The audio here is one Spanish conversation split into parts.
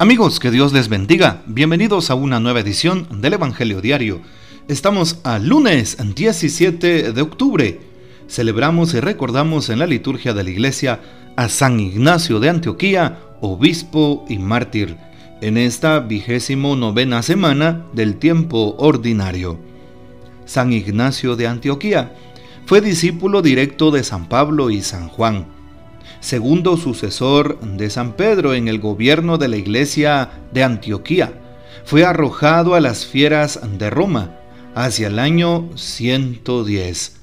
Amigos, que Dios les bendiga. Bienvenidos a una nueva edición del Evangelio Diario. Estamos a lunes 17 de octubre. Celebramos y recordamos en la liturgia de la iglesia a San Ignacio de Antioquía, obispo y mártir, en esta vigésimo novena semana del tiempo ordinario. San Ignacio de Antioquía fue discípulo directo de San Pablo y San Juan segundo sucesor de San Pedro en el gobierno de la iglesia de Antioquía. Fue arrojado a las fieras de Roma hacia el año 110.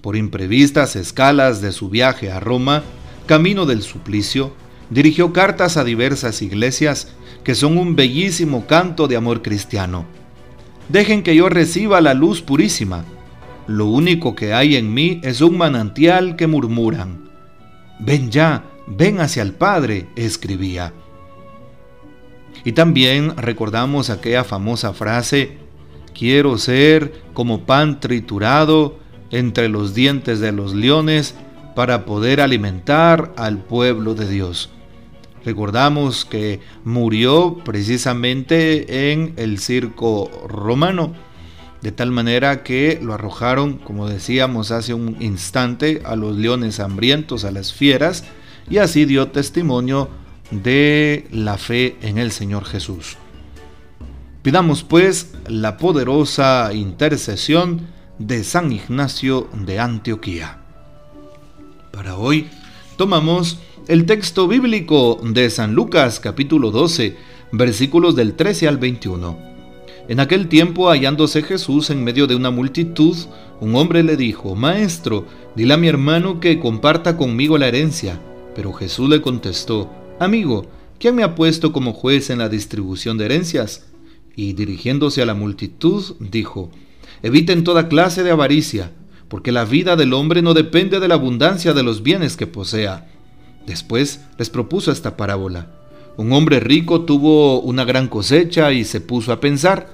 Por imprevistas escalas de su viaje a Roma, camino del suplicio, dirigió cartas a diversas iglesias que son un bellísimo canto de amor cristiano. Dejen que yo reciba la luz purísima. Lo único que hay en mí es un manantial que murmuran. Ven ya, ven hacia el Padre, escribía. Y también recordamos aquella famosa frase, quiero ser como pan triturado entre los dientes de los leones para poder alimentar al pueblo de Dios. Recordamos que murió precisamente en el circo romano de tal manera que lo arrojaron, como decíamos hace un instante, a los leones hambrientos, a las fieras, y así dio testimonio de la fe en el Señor Jesús. Pidamos pues la poderosa intercesión de San Ignacio de Antioquía. Para hoy tomamos el texto bíblico de San Lucas capítulo 12, versículos del 13 al 21. En aquel tiempo, hallándose Jesús en medio de una multitud, un hombre le dijo, Maestro, dile a mi hermano que comparta conmigo la herencia. Pero Jesús le contestó, Amigo, ¿quién me ha puesto como juez en la distribución de herencias? Y dirigiéndose a la multitud, dijo, Eviten toda clase de avaricia, porque la vida del hombre no depende de la abundancia de los bienes que posea. Después les propuso esta parábola. Un hombre rico tuvo una gran cosecha y se puso a pensar,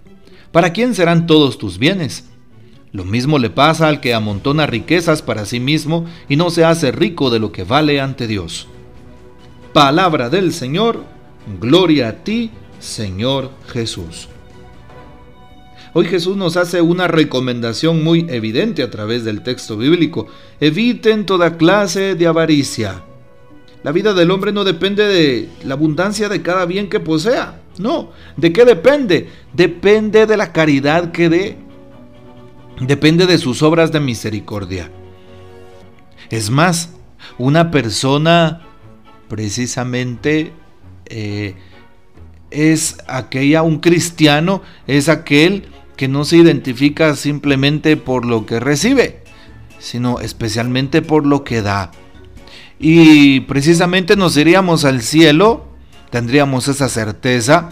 ¿Para quién serán todos tus bienes? Lo mismo le pasa al que amontona riquezas para sí mismo y no se hace rico de lo que vale ante Dios. Palabra del Señor, gloria a ti, Señor Jesús. Hoy Jesús nos hace una recomendación muy evidente a través del texto bíblico. Eviten toda clase de avaricia. La vida del hombre no depende de la abundancia de cada bien que posea. No. ¿De qué depende? Depende de la caridad que dé. Depende de sus obras de misericordia. Es más, una persona precisamente eh, es aquella, un cristiano es aquel que no se identifica simplemente por lo que recibe, sino especialmente por lo que da y precisamente nos iríamos al cielo, tendríamos esa certeza,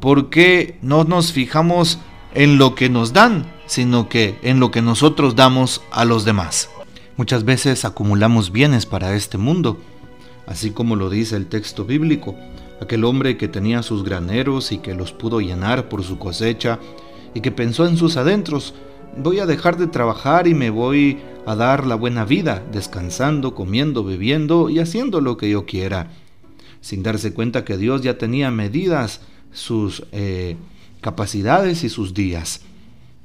porque no nos fijamos en lo que nos dan, sino que en lo que nosotros damos a los demás. Muchas veces acumulamos bienes para este mundo, así como lo dice el texto bíblico, aquel hombre que tenía sus graneros y que los pudo llenar por su cosecha y que pensó en sus adentros, voy a dejar de trabajar y me voy a dar la buena vida, descansando, comiendo, bebiendo y haciendo lo que yo quiera, sin darse cuenta que Dios ya tenía medidas sus eh, capacidades y sus días.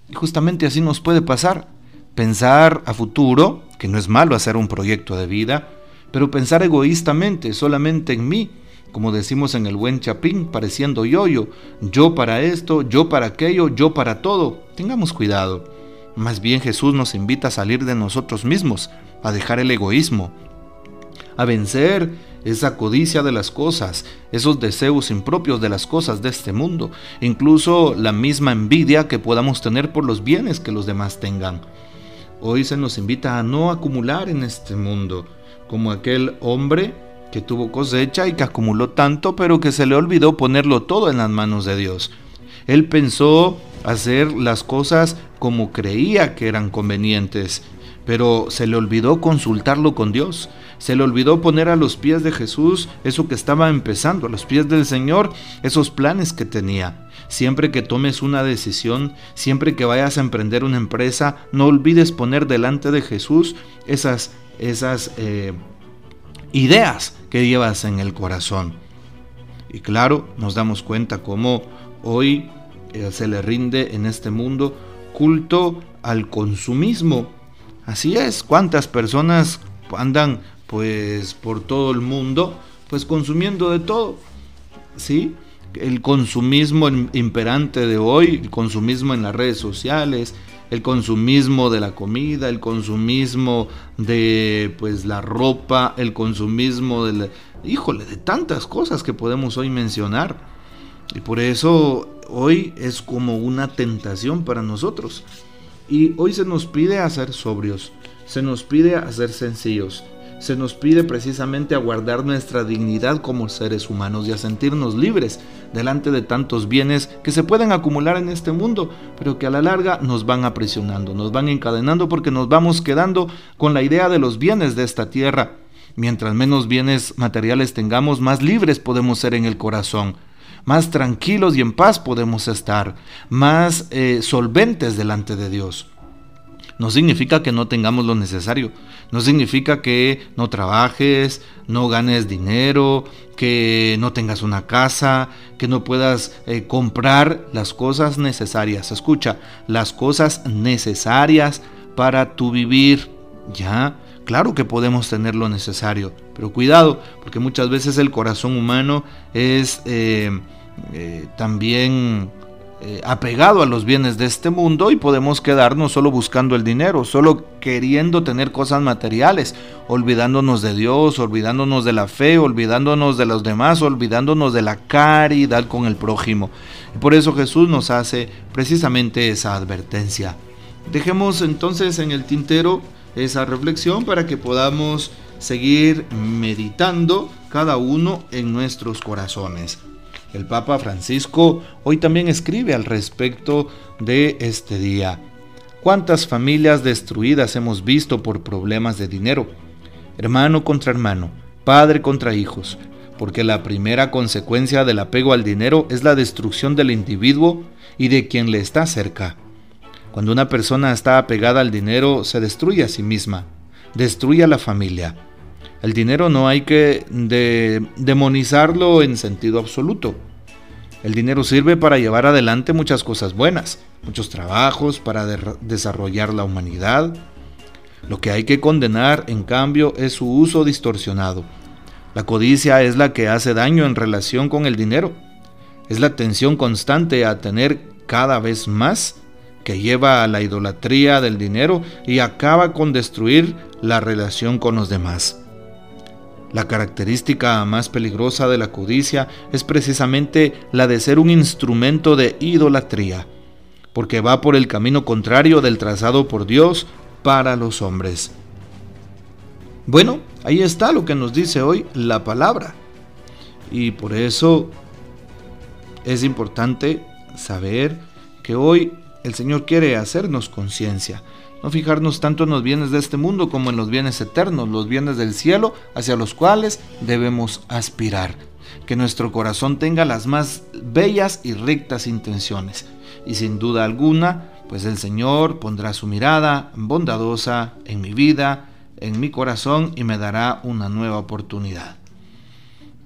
Y justamente así nos puede pasar, pensar a futuro, que no es malo hacer un proyecto de vida, pero pensar egoístamente, solamente en mí, como decimos en el buen chapín, pareciendo yo-yo, yo para esto, yo para aquello, yo para todo. Tengamos cuidado. Más bien Jesús nos invita a salir de nosotros mismos, a dejar el egoísmo, a vencer esa codicia de las cosas, esos deseos impropios de las cosas de este mundo, incluso la misma envidia que podamos tener por los bienes que los demás tengan. Hoy se nos invita a no acumular en este mundo, como aquel hombre que tuvo cosecha y que acumuló tanto, pero que se le olvidó ponerlo todo en las manos de Dios. Él pensó hacer las cosas como creía que eran convenientes, pero se le olvidó consultarlo con Dios. Se le olvidó poner a los pies de Jesús eso que estaba empezando, a los pies del Señor, esos planes que tenía. Siempre que tomes una decisión, siempre que vayas a emprender una empresa, no olvides poner delante de Jesús esas, esas eh, ideas que llevas en el corazón. Y claro, nos damos cuenta cómo hoy eh, se le rinde en este mundo culto al consumismo. Así es, cuántas personas andan pues por todo el mundo pues consumiendo de todo. ¿Sí? El consumismo imperante de hoy, el consumismo en las redes sociales, el consumismo de la comida, el consumismo de pues la ropa, el consumismo de híjole, de tantas cosas que podemos hoy mencionar. Y por eso hoy es como una tentación para nosotros. Y hoy se nos pide a ser sobrios, se nos pide a ser sencillos, se nos pide precisamente a guardar nuestra dignidad como seres humanos y a sentirnos libres delante de tantos bienes que se pueden acumular en este mundo, pero que a la larga nos van aprisionando, nos van encadenando porque nos vamos quedando con la idea de los bienes de esta tierra. Mientras menos bienes materiales tengamos, más libres podemos ser en el corazón más tranquilos y en paz podemos estar, más eh, solventes delante de Dios. No significa que no tengamos lo necesario, no significa que no trabajes, no ganes dinero, que no tengas una casa, que no puedas eh, comprar las cosas necesarias. Escucha, las cosas necesarias para tu vivir. Ya, claro que podemos tener lo necesario, pero cuidado, porque muchas veces el corazón humano es eh, eh, también eh, apegado a los bienes de este mundo y podemos quedarnos solo buscando el dinero, solo queriendo tener cosas materiales, olvidándonos de Dios, olvidándonos de la fe, olvidándonos de los demás, olvidándonos de la caridad con el prójimo. Y por eso Jesús nos hace precisamente esa advertencia. Dejemos entonces en el tintero esa reflexión para que podamos seguir meditando cada uno en nuestros corazones. El Papa Francisco hoy también escribe al respecto de este día. ¿Cuántas familias destruidas hemos visto por problemas de dinero? Hermano contra hermano, padre contra hijos, porque la primera consecuencia del apego al dinero es la destrucción del individuo y de quien le está cerca. Cuando una persona está apegada al dinero, se destruye a sí misma, destruye a la familia, el dinero no hay que demonizarlo en sentido absoluto. El dinero sirve para llevar adelante muchas cosas buenas, muchos trabajos, para desarrollar la humanidad. Lo que hay que condenar, en cambio, es su uso distorsionado. La codicia es la que hace daño en relación con el dinero. Es la tensión constante a tener cada vez más que lleva a la idolatría del dinero y acaba con destruir la relación con los demás. La característica más peligrosa de la codicia es precisamente la de ser un instrumento de idolatría, porque va por el camino contrario del trazado por Dios para los hombres. Bueno, ahí está lo que nos dice hoy la palabra. Y por eso es importante saber que hoy el Señor quiere hacernos conciencia no fijarnos tanto en los bienes de este mundo como en los bienes eternos, los bienes del cielo hacia los cuales debemos aspirar. Que nuestro corazón tenga las más bellas y rectas intenciones. Y sin duda alguna, pues el Señor pondrá su mirada bondadosa en mi vida, en mi corazón y me dará una nueva oportunidad.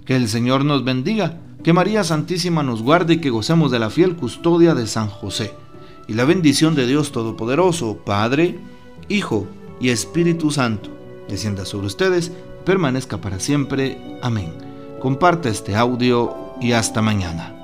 Que el Señor nos bendiga, que María Santísima nos guarde y que gocemos de la fiel custodia de San José y la bendición de Dios Todopoderoso, Padre, Hijo y Espíritu Santo, descienda sobre ustedes, permanezca para siempre. Amén. Comparte este audio y hasta mañana.